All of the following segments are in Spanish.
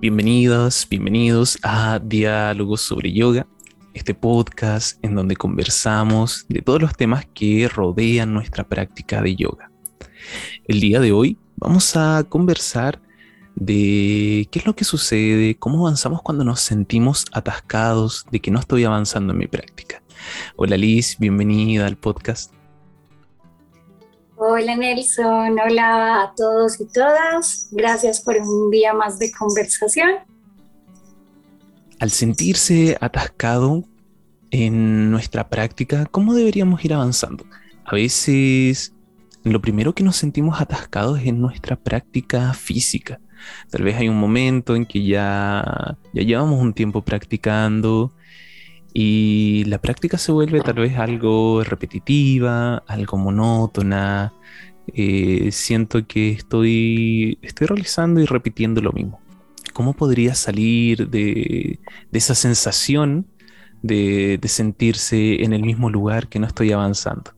Bienvenidos, bienvenidos a Diálogos sobre Yoga, este podcast en donde conversamos de todos los temas que rodean nuestra práctica de yoga. El día de hoy vamos a conversar de qué es lo que sucede, cómo avanzamos cuando nos sentimos atascados de que no estoy avanzando en mi práctica. Hola Liz, bienvenida al podcast. Hola Nelson, hola a todos y todas. Gracias por un día más de conversación. Al sentirse atascado en nuestra práctica, ¿cómo deberíamos ir avanzando? A veces lo primero que nos sentimos atascados es en nuestra práctica física. Tal vez hay un momento en que ya, ya llevamos un tiempo practicando y la práctica se vuelve tal vez algo repetitiva, algo monótona. Eh, siento que estoy, estoy realizando y repitiendo lo mismo. ¿Cómo podría salir de, esa sensación de, sentirse en el mismo lugar que no estoy avanzando?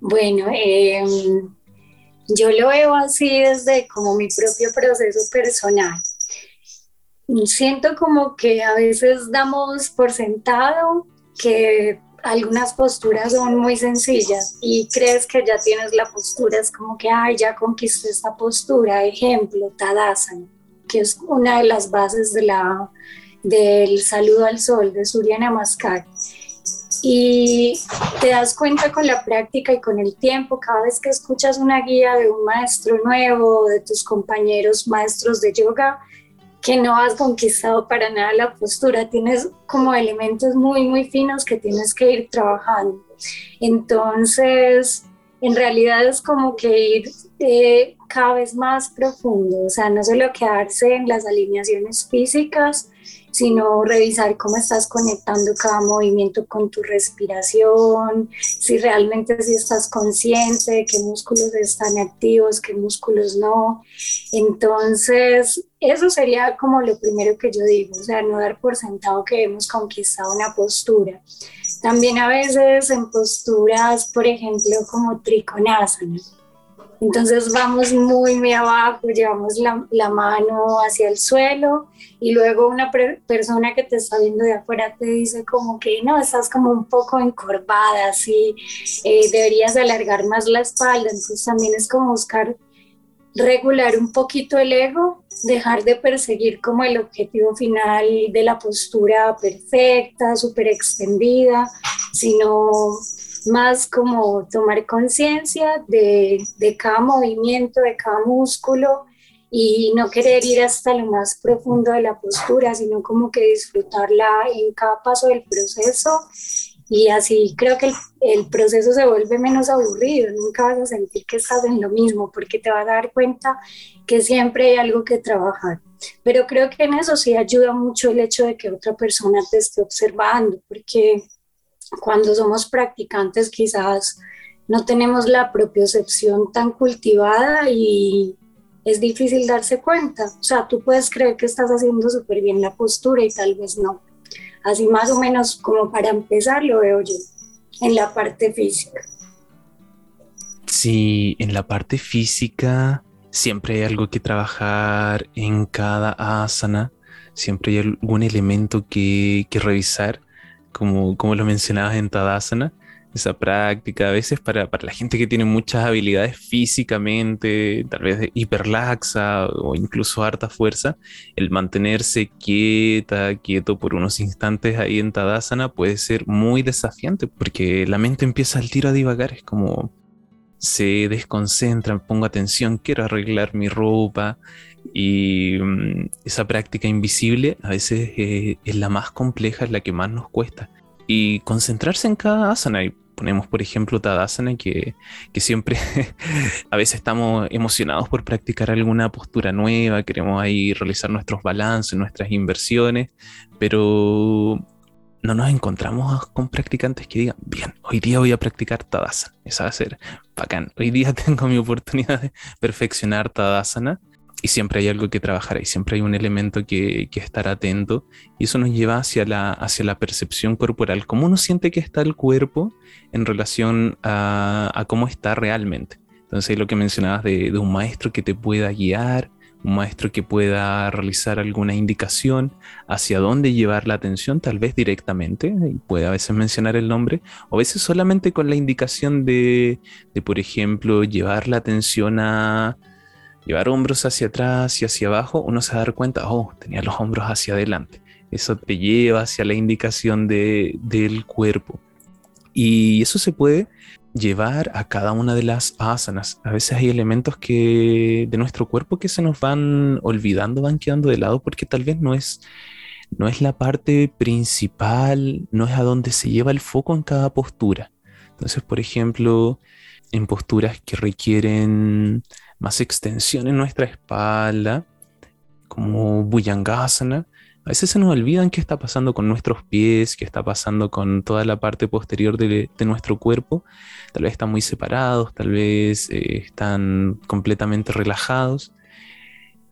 Bueno, em, yo lo veo así desde como mi propio proceso personal siento como que a veces damos por sentado que algunas posturas son muy sencillas y crees que ya tienes la postura, es como que, ay, ya conquisté esta postura. Ejemplo, Tadasana, que es una de las bases de la, del saludo al sol de Surya Namaskar. Y te das cuenta con la práctica y con el tiempo, cada vez que escuchas una guía de un maestro nuevo, de tus compañeros maestros de yoga, que no has conquistado para nada la postura, tienes como elementos muy, muy finos que tienes que ir trabajando. Entonces, en realidad es como que ir eh, cada vez más profundo, o sea, no solo quedarse en las alineaciones físicas, sino revisar cómo estás conectando cada movimiento con tu respiración, si realmente si estás consciente de qué músculos están activos, qué músculos no. Entonces, eso sería como lo primero que yo digo, o sea, no dar por sentado que hemos conquistado una postura. También a veces en posturas, por ejemplo, como trikonasana, entonces vamos muy, muy abajo, llevamos la, la mano hacia el suelo y luego una persona que te está viendo de afuera te dice como que no, estás como un poco encorvada, así, eh, deberías alargar más la espalda. Entonces también es como buscar regular un poquito el ego, dejar de perseguir como el objetivo final de la postura perfecta, súper extendida, sino más como tomar conciencia de, de, cada movimiento, de cada músculo y no querer ir hasta lo más profundo de la postura, sino como que disfrutarla en cada paso del proceso y así creo que el, el, proceso se vuelve menos aburrido, nunca vas a sentir que estás en lo mismo porque te vas a dar cuenta que siempre hay algo que trabajar. Pero creo que en eso sí ayuda mucho el hecho de que otra persona te esté observando, porque cuando somos practicantes quizás no tenemos la propiocepción tan cultivada y es difícil darse cuenta. O sea, tú puedes creer que estás haciendo súper bien la postura y tal vez no. Así más o menos como para empezar lo veo yo en la parte física. Sí, en la parte física siempre hay algo que trabajar en cada asana, siempre hay algún elemento que, que revisar como, como lo mencionabas en Tadasana, esa práctica, a veces para, para, la gente que tiene muchas habilidades físicamente, tal vez hiperlaxa o incluso harta fuerza, el mantenerse quieta, quieto por unos instantes ahí en Tadasana puede ser muy desafiante porque la mente empieza al tiro a divagar, es como se desconcentra, pongo atención, quiero arreglar mi ropa, y mm, esa práctica invisible a veces eh, es la más compleja, es la que más nos cuesta. Y concentrarse en cada asana. Y ponemos, por ejemplo, Tadasana, que, que siempre a veces estamos emocionados por practicar alguna postura nueva, queremos ahí realizar nuestros balances, nuestras inversiones, pero no nos encontramos con practicantes que digan, bien, hoy día voy a practicar Tadasana. Esa va a ser bacán. Hoy día tengo mi oportunidad de perfeccionar Tadasana y siempre hay algo que trabajar, y siempre hay un elemento que, que, estar atento, y eso nos lleva hacia la, hacia la percepción corporal, cómo uno siente que está el cuerpo en relación a, cómo está realmente. Entonces, lo que mencionabas de, de, un maestro que te pueda guiar, un maestro que pueda realizar alguna indicación hacia dónde llevar la atención, tal vez directamente, y puede a veces mencionar el nombre, o a veces solamente con la indicación de, de por ejemplo, llevar la atención a llevar hombros hacia atrás y hacia abajo, uno se va a dar cuenta, oh, tenía los hombros hacia adelante. Eso te lleva hacia la indicación de, del cuerpo. Y eso se puede llevar a cada una de las asanas. A veces hay elementos que de nuestro cuerpo que se nos van olvidando, van quedando de lado porque tal vez no es no es la parte principal, no es a donde se lleva el foco en cada postura. Entonces, por ejemplo, en posturas que requieren más extensión en nuestra espalda, como Bhujangasana, a veces se nos olvidan qué está pasando con nuestros pies, qué está pasando con toda la parte posterior de, nuestro cuerpo. Tal vez están muy separados, tal vez eh, están completamente relajados.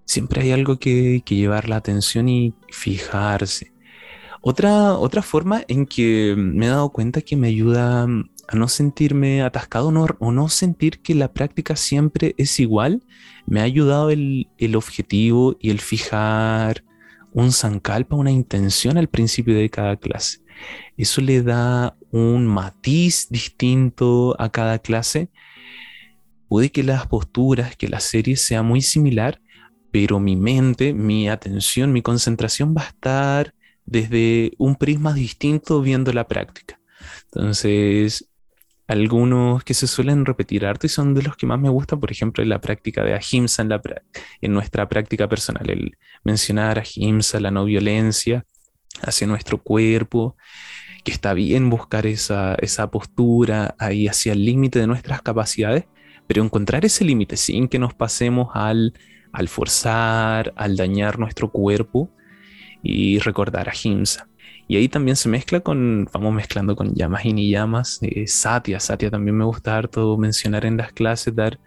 Siempre hay algo que, llevar la atención y fijarse. Otra, otra forma en que me he dado cuenta que me ayuda a no sentirme atascado o no sentir que la práctica siempre es igual, me ha ayudado el, el objetivo y el fijar un sankalpa, una intención al principio de cada clase. Eso le da un matiz distinto a cada clase. Puede que las posturas, que la serie sea muy similar, pero mi mente, mi atención, mi concentración va a estar desde un prisma distinto viendo la práctica. Entonces, algunos que se suelen repetir harto y son de los que más me gustan, por ejemplo, en la práctica de ahimsa, en, nuestra práctica personal, el mencionar ahimsa, la no violencia hacia nuestro cuerpo, que está bien buscar esa, esa postura ahí hacia el límite de nuestras capacidades, pero encontrar ese límite sin que nos pasemos al, al forzar, al dañar nuestro cuerpo y recordar ahimsa. Y ahí también se mezcla con, vamos mezclando con llamas y ni llamas, eh, Satya, Satya también me gusta harto mencionar en las clases, dar,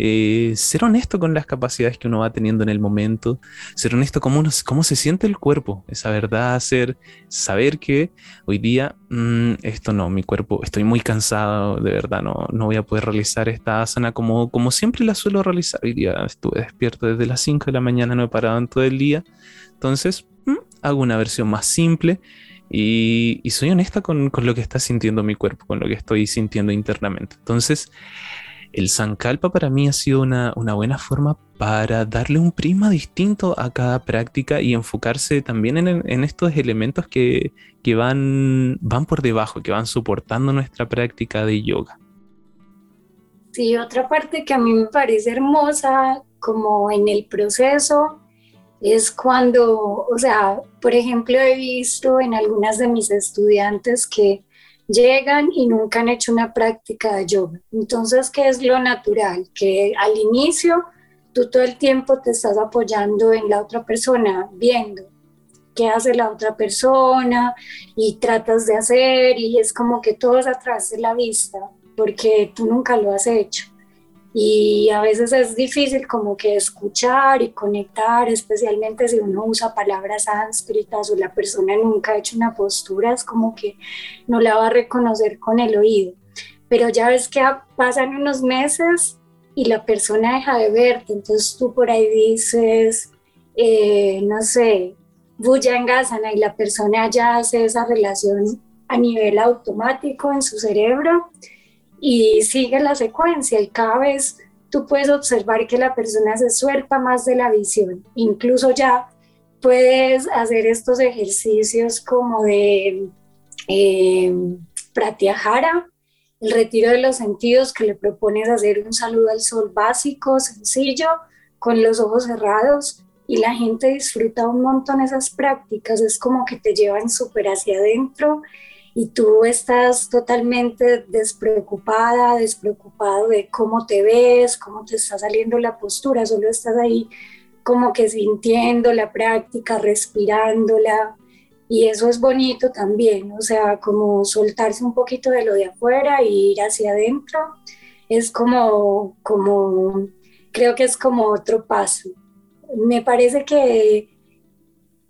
eh, ser honesto con las capacidades que uno va teniendo en el momento, ser honesto con uno, cómo se siente el cuerpo, esa verdad, ser, saber que hoy día mm, esto no, mi cuerpo, estoy muy cansado, de verdad, no, no voy a poder realizar esta asana como, como siempre la suelo realizar. Hoy día estuve despierto desde las 5 de la mañana, no he parado en todo el día, entonces hago una versión más simple y, soy honesta con, lo que está sintiendo mi cuerpo, con lo que estoy sintiendo internamente. Entonces, el Sankalpa para mí ha sido una, buena forma para darle un prisma distinto a cada práctica y enfocarse también en, estos elementos que, van, van por debajo, que van soportando nuestra práctica de yoga. Sí, otra parte que a mí me parece hermosa, como en el proceso, es cuando, o sea, por ejemplo, he visto en algunas de mis estudiantes que llegan y nunca han hecho una práctica de yoga. Entonces, ¿qué es lo natural? Que al inicio tú todo el tiempo te estás apoyando en la otra persona, viendo qué hace la otra persona y tratas de hacer y es como que todo es atrás de la vista porque tú nunca lo has hecho y a veces es difícil como que escuchar y conectar, especialmente si uno usa palabras sánscritas o la persona nunca ha hecho una postura, es como que no la va a reconocer con el oído. Pero ya ves que pasan unos meses y la persona deja de verte, entonces tú por ahí dices, eh, no sé, Bhujangasana y la persona ya hace esa relación a nivel automático en su cerebro y sigue la secuencia y cada vez tú puedes observar que la persona se suelta más de la visión. Incluso ya puedes hacer estos ejercicios como de eh, pratyahara, el retiro de los sentidos que le propones hacer un saludo al sol básico, sencillo, con los ojos cerrados y la gente disfruta un montón esas prácticas, es como que te llevan súper hacia adentro y tú estás totalmente despreocupada, despreocupado de cómo te ves, cómo te está saliendo la postura, solo estás ahí como que sintiendo la práctica, respirándola. Y eso es bonito también, o sea, como soltarse un poquito de lo de afuera e ir hacia adentro. Es como, como, creo que es como otro paso. Me parece que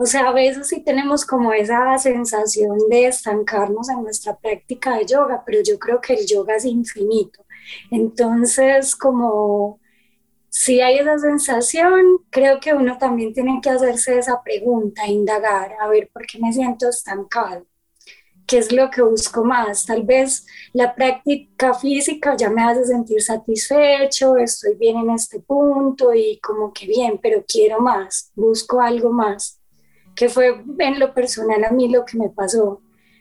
o sea, a veces sí tenemos como esa sensación de estancarnos en nuestra práctica de yoga, pero yo creo que el yoga es infinito. Entonces, como si hay esa sensación, creo que uno también tiene que hacerse esa pregunta, indagar, a ver por qué me siento estancado, qué es lo que busco más. Tal vez la práctica física ya me hace sentir satisfecho, estoy bien en este punto y como que bien, pero quiero más, busco algo más, que fue en lo personal a mí lo que me pasó.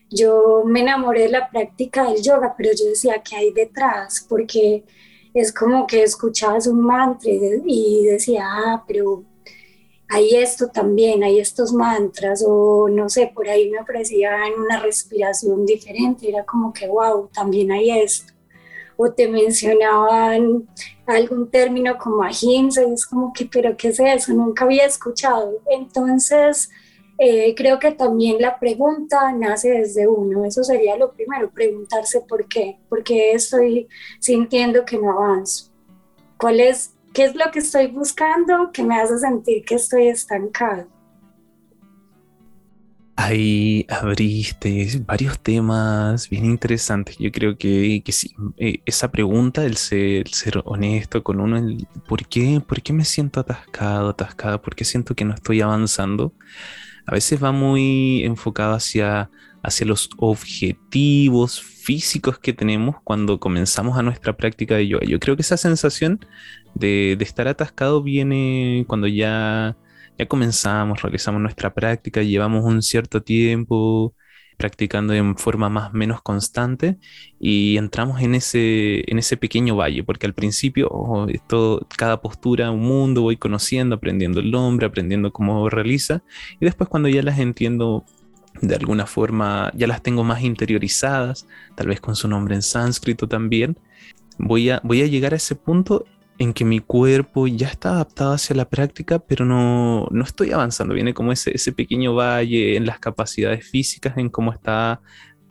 Yo me enamoré de la práctica del yoga, pero yo decía, ¿qué hay detrás? Porque es como que escuchabas un mantra y decía, ah, pero hay esto también, hay estos mantras, o no sé, por ahí me ofrecían una respiración diferente, era como que, wow, también hay esto. O te mencionaban algún término como ahimsa, y es como que, pero ¿qué es eso? Nunca había escuchado. Entonces, eh, creo que también la pregunta nace desde uno, eso sería lo primero, preguntarse por qué, por qué estoy sintiendo que no avanzo, cuál es, qué es lo que estoy buscando que me hace sentir que estoy estancado. Ahí abriste varios temas bien interesantes. Yo creo que, que sí, eh, esa pregunta, el ser, ser honesto con uno, el ¿por qué, ¿por qué me siento atascado, atascada? ¿Por qué siento que no estoy avanzando? A veces va muy enfocado hacia, hacia los objetivos físicos que tenemos cuando comenzamos a nuestra práctica de yoga. Yo creo que esa sensación de, estar atascado viene cuando ya, ya comenzamos, realizamos nuestra práctica, llevamos un cierto tiempo, practicando en forma más menos constante y entramos en ese, en ese pequeño valle, porque al principio oh, cada postura un mundo, voy conociendo, aprendiendo el nombre, aprendiendo cómo realiza y después cuando ya las entiendo de alguna forma, ya las tengo más interiorizadas, tal vez con su nombre en sánscrito también, voy a, voy a llegar a ese punto en que mi cuerpo ya está adaptado hacia la práctica, pero no, no estoy avanzando. Viene como ese, ese, pequeño valle en las capacidades físicas, en cómo está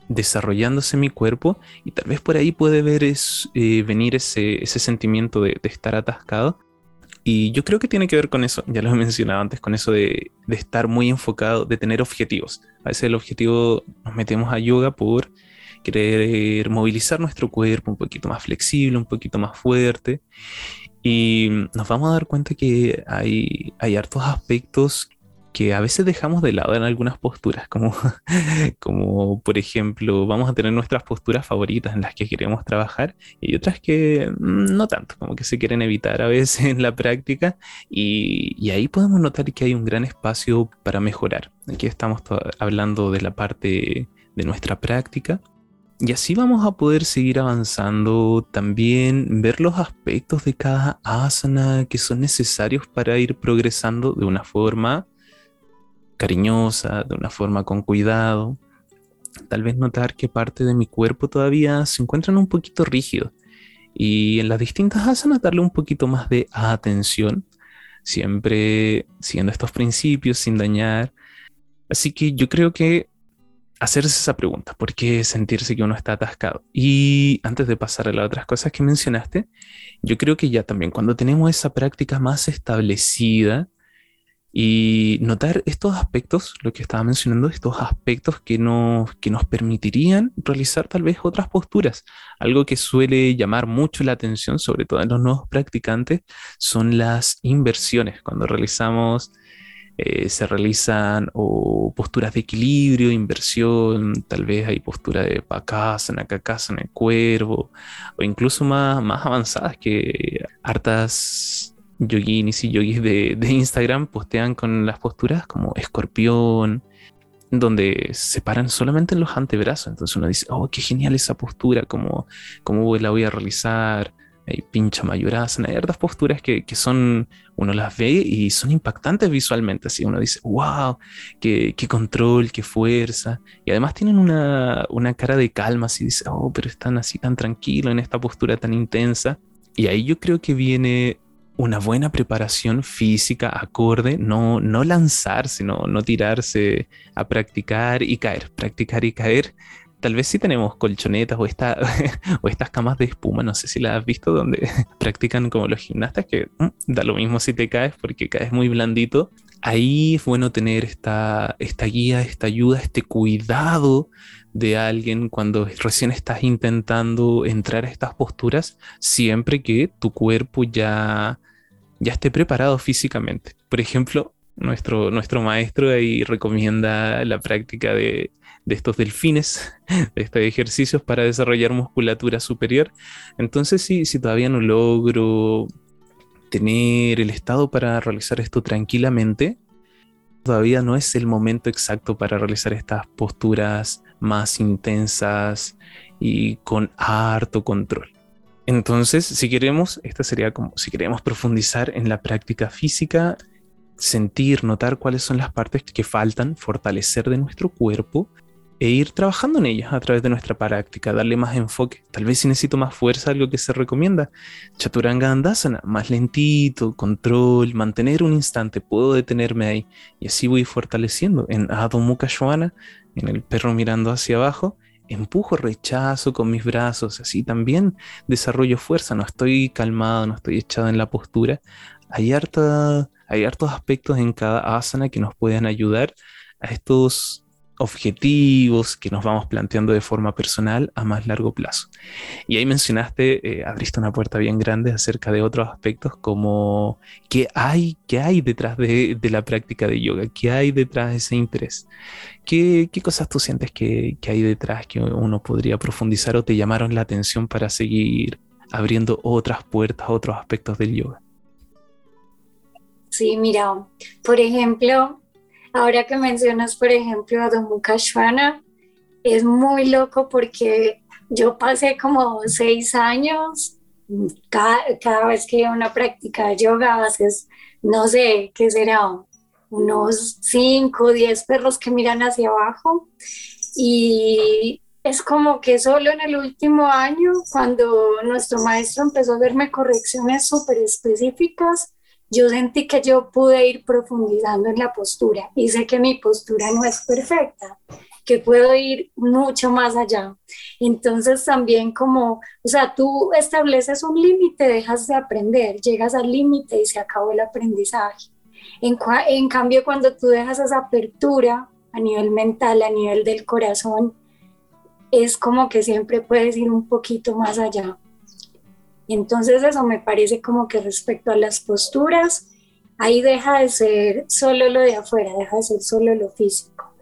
desarrollándose mi cuerpo, y tal vez por ahí puede ver es, eh, venir ese, ese sentimiento de, de, estar atascado. Y yo creo que tiene que ver con eso, ya lo he mencionado antes, con eso de, de estar muy enfocado, de tener objetivos. A veces el objetivo nos metemos a yoga por querer movilizar nuestro cuerpo un poquito más flexible, un poquito más fuerte. Y nos vamos a dar cuenta que hay, hay hartos aspectos que a veces dejamos de lado en algunas posturas, como, como por ejemplo, vamos a tener nuestras posturas favoritas en las que queremos trabajar y otras que no tanto, como que se quieren evitar a veces en la práctica y, y ahí podemos notar que hay un gran espacio para mejorar. Aquí estamos hablando de la parte de nuestra práctica y así vamos a poder seguir avanzando, también ver los aspectos de cada asana que son necesarios para ir progresando de una forma cariñosa, de una forma con cuidado. Tal vez notar que parte de mi cuerpo todavía se encuentran un poquito rígido y en las distintas asanas darle un poquito más de atención, siempre siguiendo estos principios sin dañar. Así que yo creo que hacerse esa pregunta, ¿por qué sentirse que uno está atascado? Y antes de pasar a las otras cosas que mencionaste, yo creo que ya también cuando tenemos esa práctica más establecida y notar estos aspectos, lo que estaba mencionando, estos aspectos que nos, que nos permitirían realizar tal vez otras posturas. Algo que suele llamar mucho la atención, sobre todo en los nuevos practicantes, son las inversiones. Cuando realizamos eh, se realizan o posturas de equilibrio, inversión, tal vez hay postura de en el cuervo, o incluso más, más avanzadas que hartas yoginis y yogis de, de Instagram postean con las posturas como escorpión, donde se paran solamente en los antebrazos. Entonces uno dice, oh, qué genial esa postura, cómo, cómo la voy a realizar hay pincha mayorasana, hay otras posturas que, que, son, uno las ve y son impactantes visualmente, así uno dice, wow, qué, qué control, qué fuerza, y además tienen una, una, cara de calma, así dice, oh, pero están así tan tranquilos en esta postura tan intensa, y ahí yo creo que viene una buena preparación física acorde, no, no lanzarse, no, no tirarse a practicar y caer, practicar y caer, tal vez sí tenemos colchonetas o, esta, o estas camas de espuma, no sé si las has visto, donde practican como los gimnastas, que mm, da lo mismo si te caes porque caes muy blandito. Ahí es bueno tener esta, esta guía, esta ayuda, este cuidado de alguien cuando recién estás intentando entrar a estas posturas, siempre que tu cuerpo ya ya esté preparado físicamente. Por ejemplo, nuestro, nuestro maestro ahí recomienda la práctica de, estos delfines, de estos ejercicios para desarrollar musculatura superior. Entonces, si, si todavía no logro tener el estado para realizar esto tranquilamente, todavía no es el momento exacto para realizar estas posturas más intensas y con harto control. Entonces, si queremos, esta sería como si queremos profundizar en la práctica física, sentir, notar cuáles son las partes que faltan, fortalecer de nuestro cuerpo e ir trabajando en ellas a través de nuestra práctica, darle más enfoque. Tal vez si necesito más fuerza, algo que se recomienda. Chaturanga Andasana, más lentito, control, mantener un instante, puedo detenerme ahí y así voy fortaleciendo. En Adho Mukha en el perro mirando hacia abajo, empujo, rechazo con mis brazos, así también desarrollo fuerza, no estoy calmado, no estoy echado en la postura. Hay, harta, hay hartos aspectos en cada asana que nos pueden ayudar a estos objetivos que nos vamos planteando de forma personal a más largo plazo. Y ahí mencionaste, eh, abriste una puerta bien grande acerca de otros aspectos como qué hay, qué hay detrás de, la práctica de yoga, qué hay detrás de ese interés, qué, cosas tú sientes que, que hay detrás que uno podría profundizar o te llamaron la atención para seguir abriendo otras puertas, otros aspectos del yoga. Sí, mira, por ejemplo, Ahora que mencionas, por ejemplo, a Shwana, es muy loco porque yo pasé como seis años, cada, vez que iba a una práctica de yoga, haces, no sé, ¿qué será? Unos cinco diez perros que miran hacia abajo. Y es como que solo en el último año, cuando nuestro maestro empezó a verme correcciones súper específicas, yo sentí que yo pude ir profundizando en la postura y sé que mi postura no es perfecta, que puedo ir mucho más allá. Entonces también como, o sea, tú estableces un límite, dejas de aprender, llegas al límite y se acabó el aprendizaje. En, en cambio, cuando tú dejas esa apertura a nivel mental, a nivel del corazón, es como que siempre puedes ir un poquito más allá. Entonces eso me parece como que respecto a las posturas, ahí deja de ser solo lo de afuera, deja de ser solo lo físico,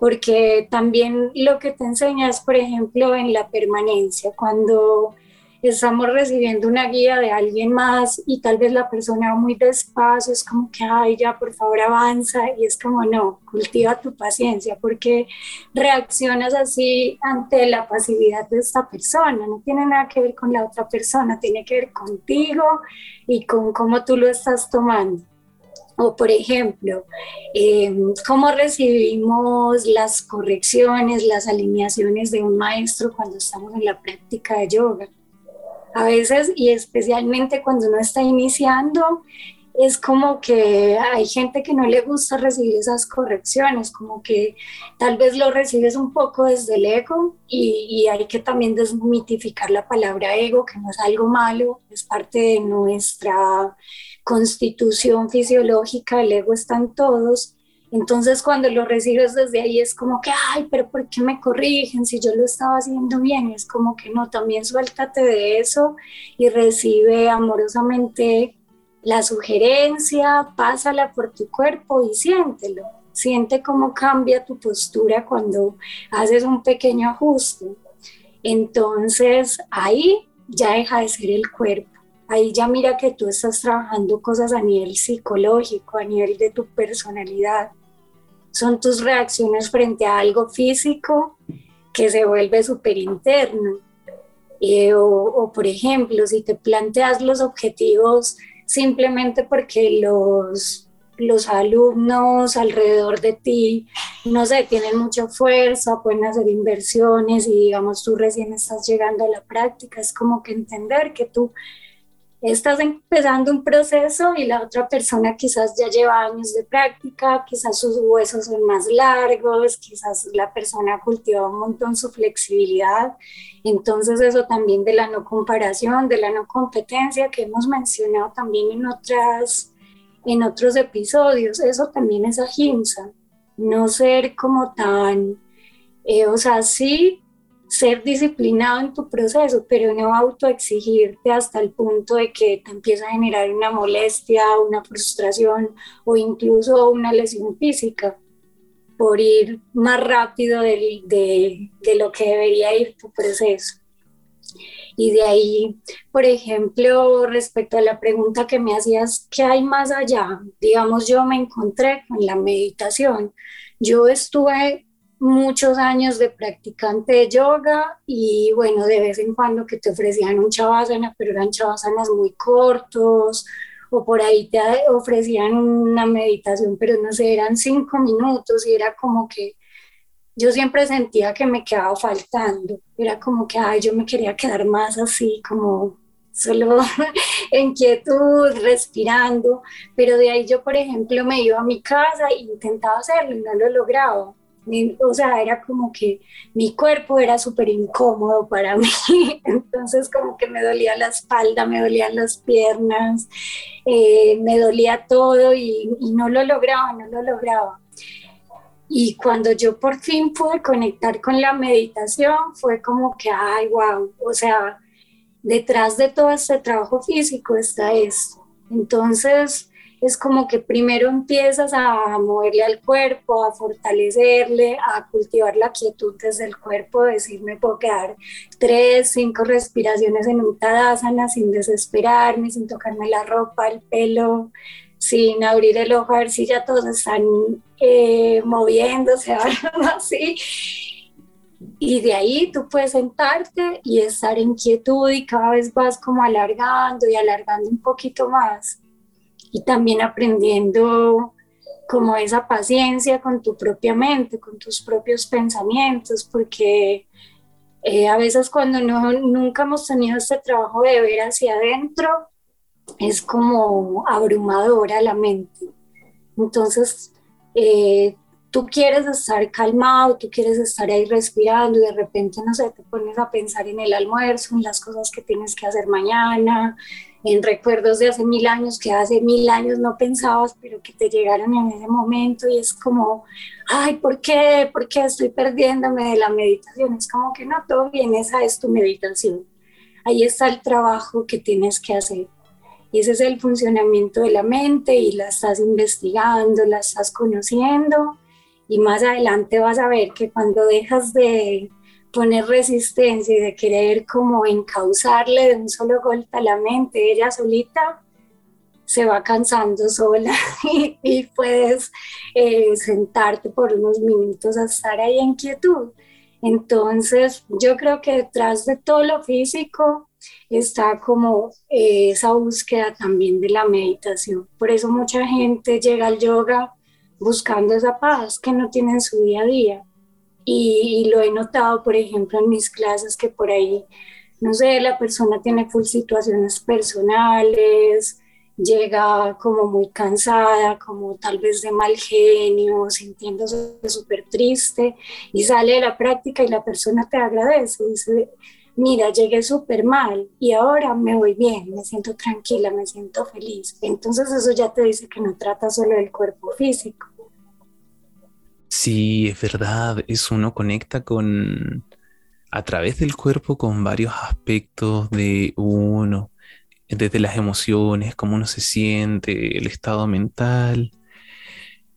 porque también lo que te enseña es, por ejemplo, en la permanencia, cuando estamos recibiendo una guía de alguien más y tal vez la persona va muy despacio, es como que, ay, ya, por favor, avanza, y es como, no, cultiva tu paciencia, porque reaccionas así ante la pasividad de esta persona, no tiene nada que ver con la otra persona, tiene que ver contigo y con cómo tú lo estás tomando. O por ejemplo, em, cómo recibimos las correcciones, las alineaciones de un maestro cuando estamos en la práctica de yoga a veces y especialmente cuando uno está iniciando, es como que hay gente que no le gusta recibir esas correcciones, como que tal vez lo recibes un poco desde el ego y, y, hay que también desmitificar la palabra ego, que no es algo malo, es parte de nuestra constitución fisiológica, el ego está en todos entonces cuando lo recibes desde ahí es como que, ay, pero ¿por qué me corrigen si yo lo estaba haciendo bien? Es como que no, también suéltate de eso y recibe amorosamente la sugerencia, pásala por tu cuerpo y siéntelo. Siente cómo cambia tu postura cuando haces un pequeño ajuste. Entonces ahí ya deja de ser el cuerpo. Ahí ya mira que tú estás trabajando cosas a nivel psicológico, a nivel de tu personalidad son tus reacciones frente a algo físico que se vuelve súper interno. Eh, o, por ejemplo, si te planteas los objetivos simplemente porque los, los alumnos alrededor de ti, no sé, tienen mucha fuerza, pueden hacer inversiones y digamos tú recién estás llegando a la práctica, es como que entender que tú estás empezando un proceso y la otra persona quizás ya lleva años de práctica, quizás sus huesos son más largos, quizás la persona cultiva un montón su flexibilidad. Entonces eso también de la no comparación, de la no competencia que hemos mencionado también en, otras, en otros episodios, eso también es ahimsa, no ser como tan, eh, o sea, sí ser disciplinado en tu proceso, pero no autoexigirte hasta el punto de que te empieza a generar una molestia, una frustración o incluso una lesión física por ir más rápido de, de, de lo que debería ir tu proceso. Y de ahí, por ejemplo, respecto a la pregunta que me hacías, ¿qué hay más allá? Digamos, yo me encontré con la meditación. Yo estuve muchos años de practicante de yoga y bueno, de vez en cuando que te ofrecían un chavasana, pero eran chavasanas muy cortos o por ahí te ofrecían una meditación, pero no sé, eran cinco minutos y era como que yo siempre sentía que me quedaba faltando, era como que, ay, yo me quería quedar más así, como solo en quietud, respirando, pero de ahí yo, por ejemplo, me iba a mi casa e intentaba hacerlo y no lo lograba o sea, era como que mi cuerpo era súper incómodo para mí, entonces como que me dolía la espalda, me dolían las piernas, eh, me dolía todo y, y no lo lograba, no lo lograba. Y cuando yo por fin pude conectar con la meditación, fue como que, ay, wow, o sea, detrás de todo este trabajo físico está esto. Entonces, es como que primero empiezas a moverle al cuerpo, a fortalecerle, a cultivar la quietud desde el cuerpo, decir, me puedo quedar tres, cinco respiraciones en un tadasana sin desesperarme, sin tocarme la ropa, el pelo, sin abrir el ojo a ver si ya todos están eh, moviéndose así. Y de ahí tú puedes sentarte y estar en quietud y cada vez vas como alargando y alargando un poquito más y también aprendiendo como esa paciencia con tu propia mente, con tus propios pensamientos, porque eh, a veces cuando no, nunca hemos tenido este trabajo de ver hacia adentro, es como abrumadora la mente. Entonces, eh, tú quieres estar calmado, tú quieres estar ahí respirando y de repente, no sé, te pones a pensar en el almuerzo, en las cosas que tienes que hacer mañana, en recuerdos de hace mil años que hace mil años no pensabas, pero que te llegaron en ese momento y es como, ay, ¿por qué? ¿Por qué estoy perdiéndome de la meditación? Es como que no, todo bien, esa es tu meditación. Ahí está el trabajo que tienes que hacer. Y ese es el funcionamiento de la mente y la estás investigando, la estás conociendo y más adelante vas a ver que cuando dejas de poner resistencia y de querer como encauzarle de un solo golpe a la mente, ella solita se va cansando sola y, puedes eh, sentarte por unos minutos a estar ahí en quietud. Entonces, yo creo que detrás de todo lo físico está como eh, esa búsqueda también de la meditación. Por eso mucha gente llega al yoga buscando esa paz que no tiene en su día a día y, lo he notado, por ejemplo, en mis clases que por ahí, no sé, la persona tiene full situaciones personales, llega como muy cansada, como tal vez de mal genio, sintiéndose súper triste y sale de la práctica y la persona te agradece, dice, mira, llegué súper mal y ahora me voy bien, me siento tranquila, me siento feliz. Entonces eso ya te dice que no trata solo del cuerpo físico. Sí, es verdad, es uno conecta con, a través del cuerpo con varios aspectos de uno, desde las emociones, cómo uno se siente, el estado mental,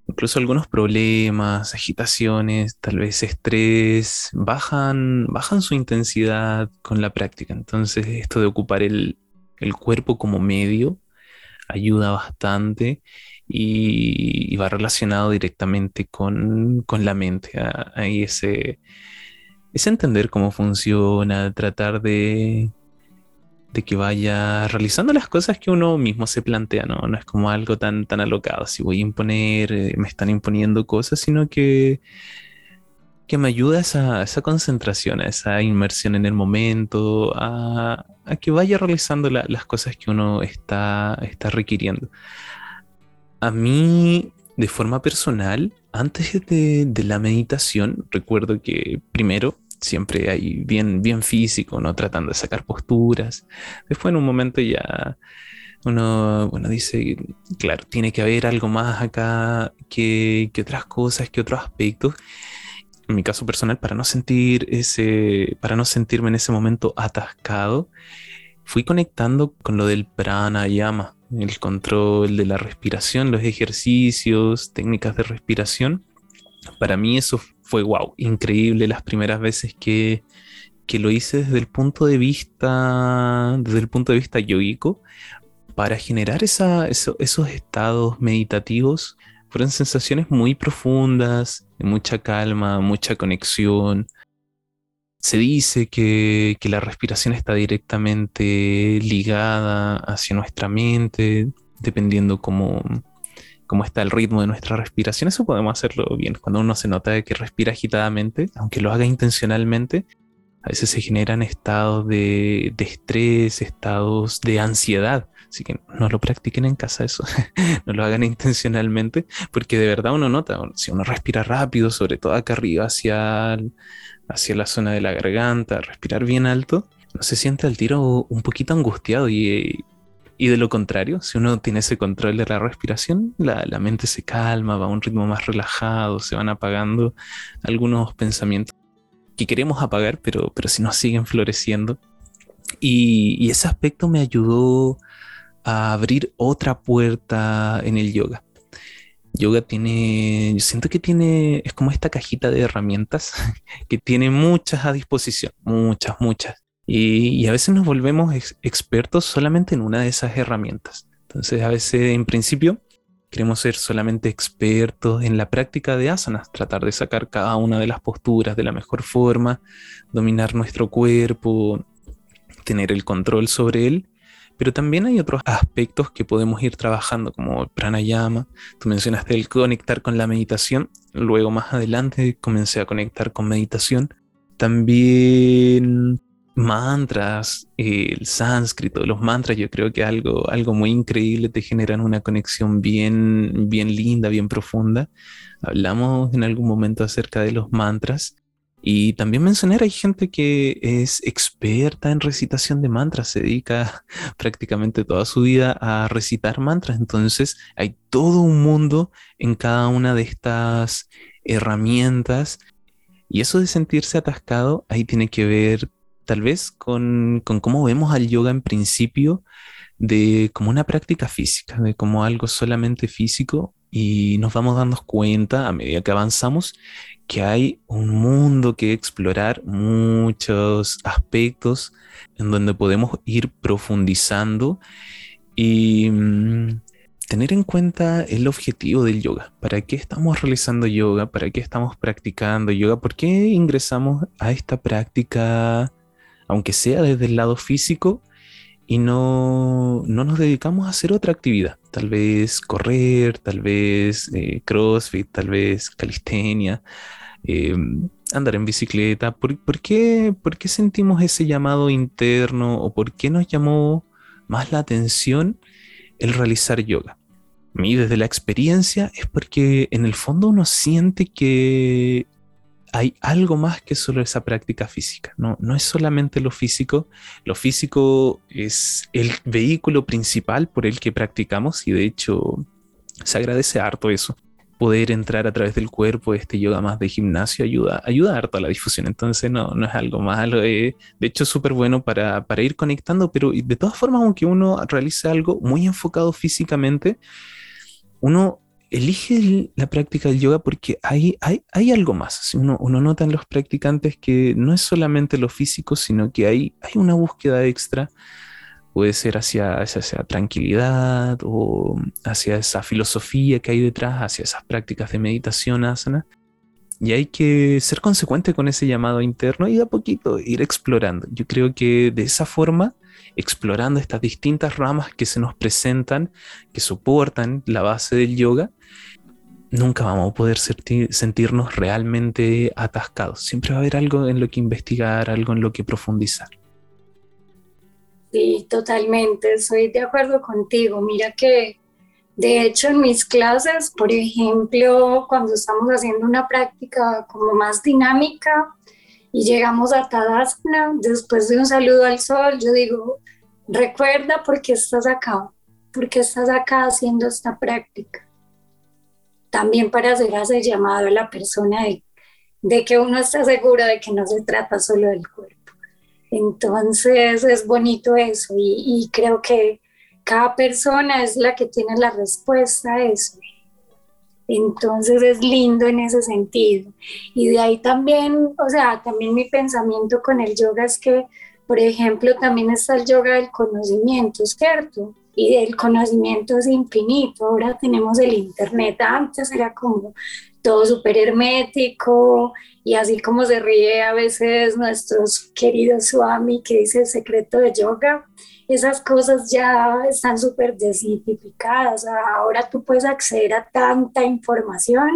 incluso algunos problemas, agitaciones, tal vez estrés, bajan, bajan su intensidad con la práctica. Entonces esto de ocupar el, el cuerpo como medio ayuda bastante y, va relacionado directamente con, la mente. Ahí ese, ese entender cómo funciona, tratar de, de que vaya realizando las cosas que uno mismo se plantea, ¿no? No es como algo tan, tan alocado, si voy a imponer, eh, me están imponiendo cosas, sino que, que me ayuda a esa, concentración, a esa inmersión en el momento, a, que vaya realizando las cosas que uno está, está requiriendo. A mí, de forma personal, antes de, la meditación, recuerdo que primero siempre hay bien, bien físico, ¿no? Tratando de sacar posturas. Después en un momento ya uno, bueno, dice, claro, tiene que haber algo más acá que, que otras cosas, que otros aspectos. en mi caso personal, para no sentir ese, para no sentirme en ese momento atascado, fui conectando con lo del pranayama, el control de la respiración, los ejercicios, técnicas de respiración. Para mí eso fue wow, increíble las primeras veces que, que lo hice desde el punto de vista, desde el punto de vista yogico, para generar esos estados meditativos. Fueron sensaciones muy profundas, de mucha calma, mucha conexión. Se dice que, que la respiración está directamente ligada hacia nuestra mente, dependiendo cómo, cómo está el ritmo de nuestra respiración. Eso podemos hacerlo bien. Cuando uno se nota que respira agitadamente, aunque lo haga intencionalmente, a veces se generan estados de, de estrés, estados de ansiedad. Así que no lo practiquen en casa eso, no lo hagan intencionalmente, porque de verdad uno nota, si uno respira rápido, sobre todo acá arriba hacia, hacia la zona de la garganta, respirar bien alto, no se siente al tiro un poquito angustiado y, y de lo contrario, si uno tiene ese control de la respiración, la, la, mente se calma, va a un ritmo más relajado, se van apagando algunos pensamientos que queremos apagar, pero, pero si nos siguen floreciendo. Y, y, ese aspecto me ayudó a abrir otra puerta en el yoga. Yoga tiene, yo siento que tiene, es como esta cajita de herramientas que tiene muchas a disposición, muchas, muchas. Y, a veces nos volvemos expertos solamente en una de esas herramientas. Entonces a veces en principio Queremos ser solamente expertos en la práctica de asanas, tratar de sacar cada una de las posturas de la mejor forma, dominar nuestro cuerpo, tener el control sobre él. Pero también hay otros aspectos que podemos ir trabajando, como pranayama. Tú mencionaste el conectar con la meditación. Luego, más adelante, comencé a conectar con meditación. También mantras, el sánscrito, los mantras, yo creo que algo, algo muy increíble, te generan una conexión bien, bien linda, bien profunda. Hablamos en algún momento acerca de los mantras y también mencionar, hay gente que es experta en recitación de mantras, se dedica prácticamente toda su vida a recitar mantras, entonces hay todo un mundo en cada una de estas herramientas. Y eso de sentirse atascado, ahí tiene que ver tal vez con, cómo vemos al yoga en principio de como una práctica física, de como algo solamente físico y nos vamos dando cuenta a medida que avanzamos que hay un mundo que explorar, muchos aspectos en donde podemos ir profundizando y mm, tener en cuenta el objetivo del yoga. ¿Para qué estamos realizando yoga? ¿Para qué estamos practicando yoga? ¿Por qué ingresamos a esta práctica aunque sea desde el lado físico, y no, nos dedicamos a hacer otra actividad. Tal vez correr, tal vez eh, crossfit, tal vez calistenia, em, andar en bicicleta. ¿Por, qué, ¿Por qué sentimos ese llamado interno o por qué nos llamó más la atención el realizar yoga? A mí desde la experiencia es porque en el fondo uno siente que hay algo más que solo esa práctica física. No, no es solamente lo físico. Lo físico es el vehículo principal por el que practicamos y de hecho se agradece harto eso. Poder entrar a través del cuerpo, este yoga más de gimnasio, ayuda, ayuda harto a la difusión. Entonces no, no es algo malo. Eh. de hecho es súper bueno para, para ir conectando, pero de todas formas, aunque uno realice algo muy enfocado físicamente, uno elige la práctica del yoga porque hay, hay, hay algo más. Uno, uno, nota en los practicantes que no es solamente lo físico, sino que hay, hay una búsqueda extra. Puede ser hacia, esa tranquilidad o hacia esa filosofía que hay detrás, hacia esas prácticas de meditación, asana. Y hay que ser consecuente con ese llamado interno y de a poquito ir explorando. Yo creo que de esa forma explorando estas distintas ramas que se nos presentan, que soportan la base del yoga, nunca vamos a poder sentirnos realmente atascados. Siempre va a haber algo en lo que investigar, algo en lo que profundizar. Sí, totalmente, estoy de acuerdo contigo. Mira que, de hecho, en mis clases, por ejemplo, cuando estamos haciendo una práctica como más dinámica, y llegamos a Tadasana, después de un saludo al sol, yo digo, recuerda por qué estás acá, por qué estás acá haciendo esta práctica. También para hacer ese llamado a la persona de, de que uno está seguro de que no se trata solo del cuerpo. Entonces es bonito eso y, creo que cada persona es la que tiene la respuesta a eso. Entonces es lindo en ese sentido. Y de ahí también, o sea, también mi pensamiento con el yoga es que, por ejemplo, también está el yoga del conocimiento, ¿cierto? Y el conocimiento es infinito. Ahora tenemos el Internet. Antes era como todo súper hermético y así como se ríe a veces nuestros queridos Swami que dice el secreto de yoga, esas cosas ya están súper desidentificadas. Ahora tú puedes acceder a tanta información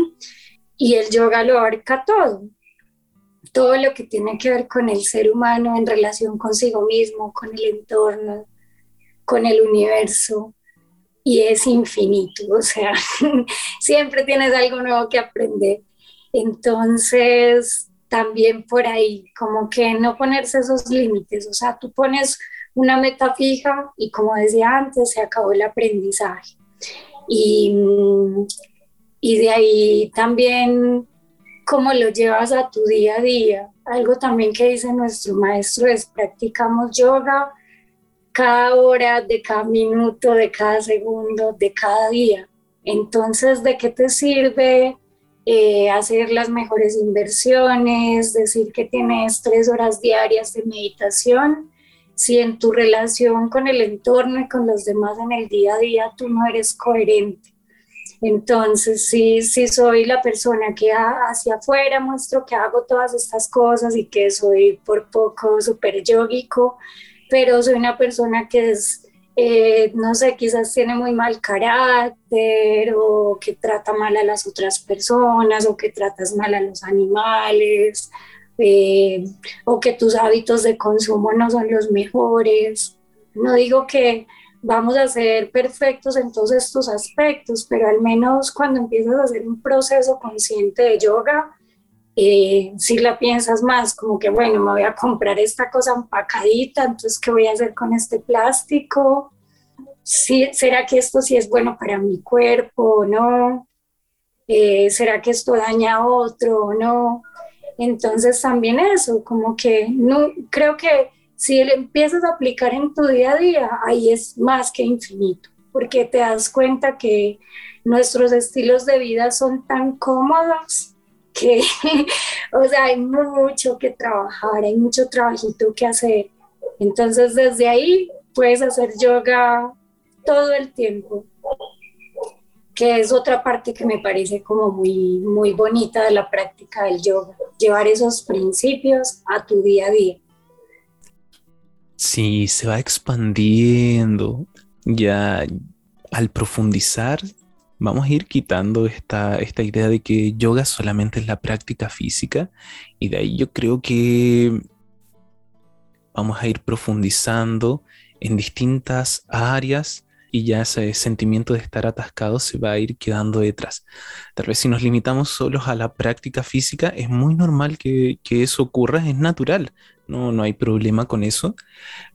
y el yoga lo abarca todo. Todo lo que tiene que ver con el ser humano en relación consigo mismo, con el entorno, con el universo, y es infinito, o sea, siempre tienes algo nuevo que aprender. Entonces, también por ahí, como que no ponerse esos límites, o sea, tú pones una meta fija y como decía antes, se acabó el aprendizaje. Y, y de ahí también cómo lo llevas a tu día a día. Algo también que dice nuestro maestro es practicamos yoga cada hora, de cada minuto, de cada segundo, de cada día. Entonces, ¿de qué te sirve eh, hacer las mejores inversiones, decir que tienes tres horas diarias de meditación? Si en tu relación con el entorno y con los demás en el día a día tú no eres coherente. Entonces, sí, sí soy la persona que hacia afuera muestro que hago todas estas cosas y que soy por poco súper yógico, pero soy una persona que es, eh, no sé, quizás tiene muy mal carácter o que trata mal a las otras personas o que tratas mal a los animales eh, o que tus hábitos de consumo no son los mejores. No digo que vamos a ser perfectos en todos estos aspectos, pero al menos cuando empiezas a hacer un proceso consciente de yoga, eh, si la piensas más, como que bueno, me voy a comprar esta cosa empacadita, entonces ¿qué voy a hacer con este plástico? ¿Sí, ¿Será que esto sí es bueno para mi cuerpo o no? Eh, ¿Será que esto daña a otro o no? Entonces también eso, como que no, creo que si le empiezas a aplicar en tu día a día, ahí es más que infinito, porque te das cuenta que nuestros estilos de vida son tan cómodos que, o sea, hay mucho que trabajar, hay mucho trabajito que hacer. Entonces, desde ahí puedes hacer yoga todo el tiempo, que es otra parte que me parece como muy, muy bonita de la práctica del yoga, llevar esos principios a tu día a día. Sí, se va expandiendo. Ya al profundizar vamos a ir quitando esta, esta idea de que yoga solamente es la práctica física y de ahí yo creo que vamos a ir profundizando en distintas áreas y ya ese sentimiento de estar atascado se va a ir quedando detrás. Tal vez si nos limitamos solos a la práctica física, es muy normal que, que eso ocurra, es natural, no, no hay problema con eso,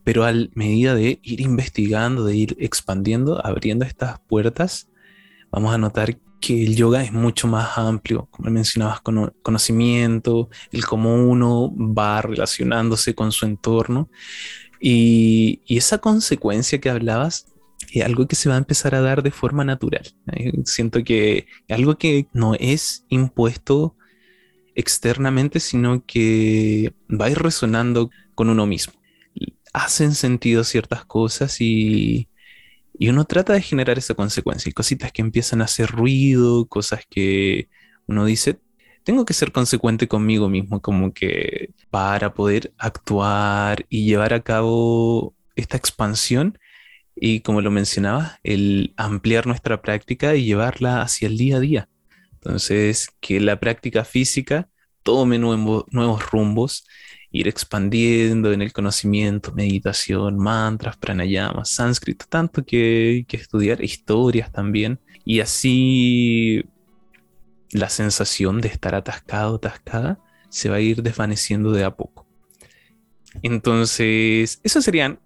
pero a medida de ir investigando, de ir expandiendo, abriendo estas puertas, vamos a notar que el yoga es mucho más amplio, como mencionabas, con conocimiento, el cómo uno va relacionándose con su entorno. Y, esa consecuencia que hablabas algo que se va a empezar a dar de forma natural. ¿eh? Siento que algo que no es impuesto externamente, sino que va a ir resonando con uno mismo. Hacen sentido ciertas cosas y, y uno trata de generar esa consecuencia. Cositas que empiezan a hacer ruido, cosas que uno dice, tengo que ser consecuente conmigo mismo, como que para poder actuar y llevar a cabo esta expansión y como lo mencionaba, el ampliar nuestra práctica y llevarla hacia el día a día. Entonces, que la práctica física tome nuevos rumbos ir expandiendo en el conocimiento, meditación, mantras, pranayamas, sánscrito, tanto que, que estudiar, historias también, y así la sensación de estar atascado, atascada, se va a ir desvaneciendo de a poco. Entonces, esos serían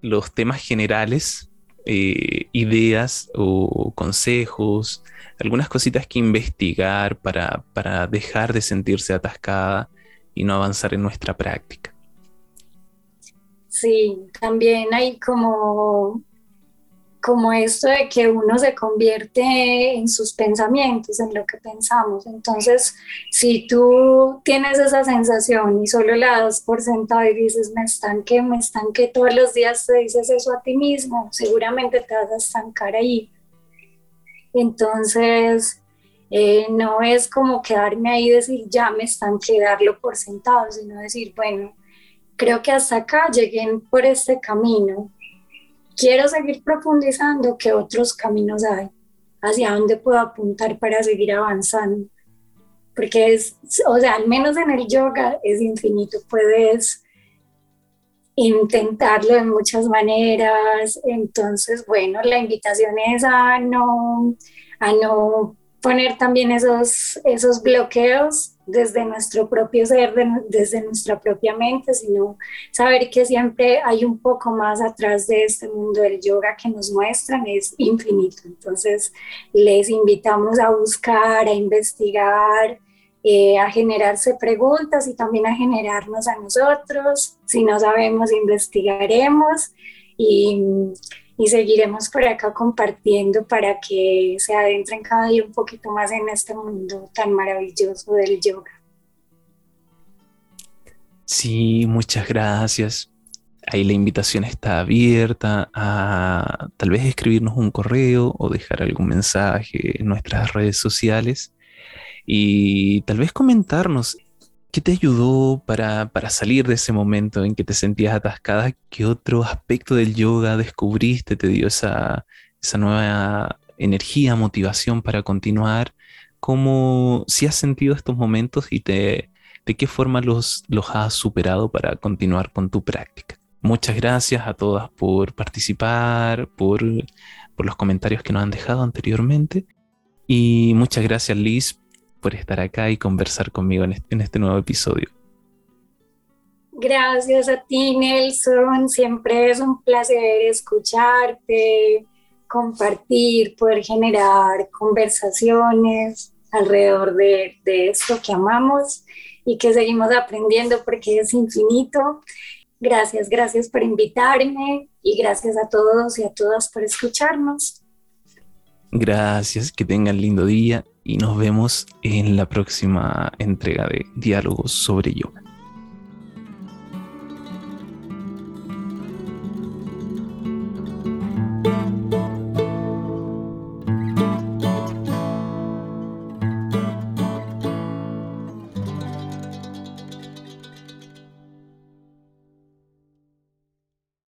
los temas generales eh, ideas o consejos, algunas cositas que investigar para, para dejar de sentirse atascada y no avanzar en nuestra práctica. Sí, también hay como como esto de que uno se convierte en sus pensamientos, en lo que pensamos. Entonces, si tú tienes esa sensación y solo la das por sentado y dices, me estanqué, me estanqué, todos los días te dices eso a ti mismo, seguramente te vas a estancar ahí. Entonces, eh, no es como quedarme ahí y decir, ya me estanqué, darlo por sentado, sino decir, bueno, creo que hasta acá llegué por este camino quiero seguir profundizando, ¿qué otros caminos hay? ¿Hacia dónde puedo apuntar para seguir avanzando? Porque es, o sea, al menos en el yoga es infinito, puedes intentarlo de muchas maneras, entonces, bueno, la invitación es a no, a no poner también esos, esos bloqueos desde nuestro propio ser, desde nuestra propia mente, sino saber que siempre hay un poco más atrás de este mundo del yoga que nos muestran, es infinito. Entonces, les invitamos a buscar, a investigar, eh, a generarse preguntas y también a generarnos a nosotros. Si no sabemos, investigaremos y y seguiremos por acá compartiendo para que se adentren cada día un poquito más en este mundo tan maravilloso del yoga. Sí, muchas gracias. Ahí la invitación está abierta a tal vez escribirnos un correo o dejar algún mensaje en nuestras redes sociales y tal vez comentarnos ¿Qué te ayudó para, salir de ese momento en que te sentías atascada? ¿Qué otro aspecto del yoga descubriste? ¿Te dio esa, nueva energía, motivación para continuar? ¿Cómo, si has sentido estos momentos y te, de qué forma los, los has superado para continuar con tu práctica? Muchas gracias a todas por participar, por, por los comentarios que nos han dejado anteriormente. Y muchas gracias Liz por estar acá y conversar conmigo en este, nuevo episodio. Gracias a ti, Nelson. Siempre es un placer escucharte, compartir, poder generar conversaciones alrededor de, de, esto que amamos y que seguimos aprendiendo porque es infinito. Gracias, gracias por invitarme y gracias a todos y a todas por escucharnos. Gracias, que tengan lindo día y nos vemos en la próxima entrega de Diálogos sobre Yoga.